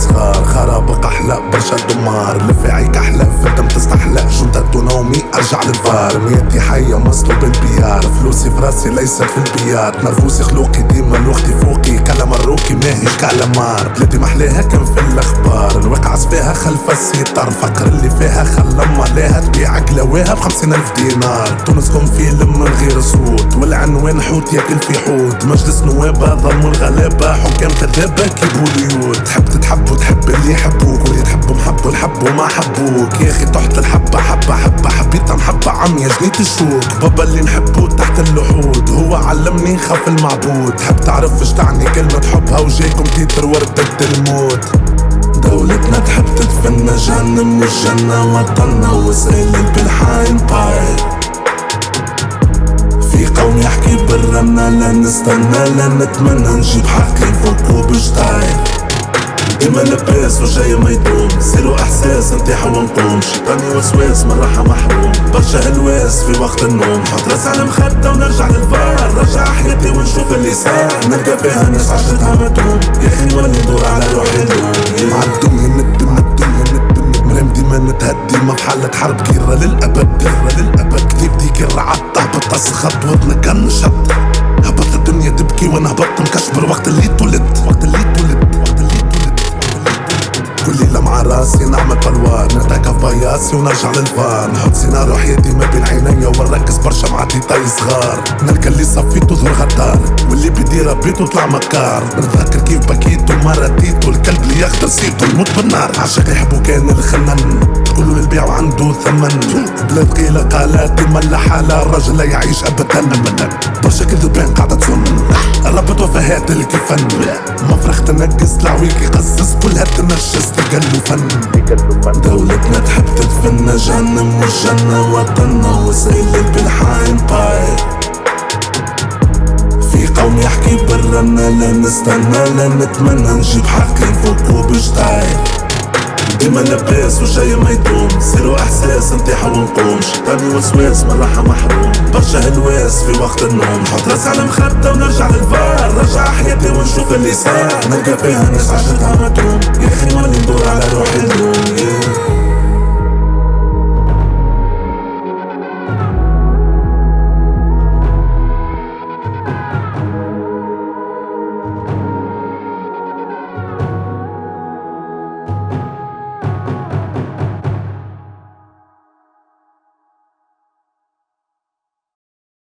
صغار خراب أحلى برشا دمار. لفاعي كحلة فتم تستحلى. شنطة نومي أرجع للفار. ميتي حية مصلوب البيار فلوسي في راسي ليست في البيار نرفوسي خلوقي ديما لوختي فوقي. كلام الروح ماهي كلامار بلادي محلاها كان في الأخبار. الواقع فيها خلف الستار. فقر اللي فيها خلى ملاها تبيع قلاواها بخمسين ألف دينار. تونسكم فيلم من غير صوت. والعنوان حوت ياكل في حوت. مجلس نواب ضم الغلابة حكام كذابة كيبوا ليوت تحب تتحب وتحب اللي يحبوك وما حبوك. يا أخي تحت الحبة حبة حبة حبيتها محبة عمي جنيت الشوك بابا اللي نحبه تحت اللحود هو علمني خاف المعبود. تحب تعرف إيش تعني كلمة حبها وجايكم تيتر وردة الموت. دولتنا تحب تتفنى جهنم والجنة وطننا وسائل بالحاين باي في قوم يحكي بالرنة لا نستنى لا نتمنى نجيب حقي فوق وبشتاي ديما لباس وجاي ما يدوم. سيرو إحساس نتاح ونقوم شيطاني وسواس من راحة محروم. برشا هلواس في وقت النوم. حط راس على مخدة ونرجع للفار. رجع حياتي ونشوف اللي صار. نلقى فيها ناس عشتها متوم يا أخي نولي ندور على روحي اليوم. مع الدنيا ند مع الدنيا ند ند مريم ديما نتهدي. ما في حالة حرب كيرة للأبد. كيرة للأبد. كتيب ديك الرعد؟ تهبط أسخط وطنك كنشط هبط الدنيا تبكي وأنا هبطت. مكشبر وقت اللي تولد. وقت اللي تولد. مع راسي نعمل بلوان نتركب بياسي ونرجع للفار. نحط سيناريو حياتي ما بين عينيا ونركز برشا مع ديتاي صغار نلقى اللي صفيته ظهر غدار واللي بدير بيته طلع مكار. نتذكر كيف بكيت وما رديت والكلب اللي ياخد رصيته يموت بالنار. عشاق يحبوا كان الخنن تقولوا البيع عنده ثمن. بلاد قيلة قالت ملا حالة الرجل لا يعيش ابدا. برشا كذبان قاعدة تظن. ربط وفهات الكفن مفرخ تنقص العويك يقصص كلها تنجس تقلو فن. دولتنا تحب تتفنى جهنم والجنة وطننا وسائل بالحاين باي في قوم يحكي بالرنة لا نستنى لا نتمنى نجيب حقي فوق وبشتاي ديما لباس وجاي ما يدوم سيرو إحساس نتاح ونقوم. شيطاني وسواس من راحة محروم. برشا هلواس في وقت النوم. حط راس على مخدة ونرجع للفار. رجع حياتي ونشوف اللي صار. نلقى فيها ناس عشتها متروم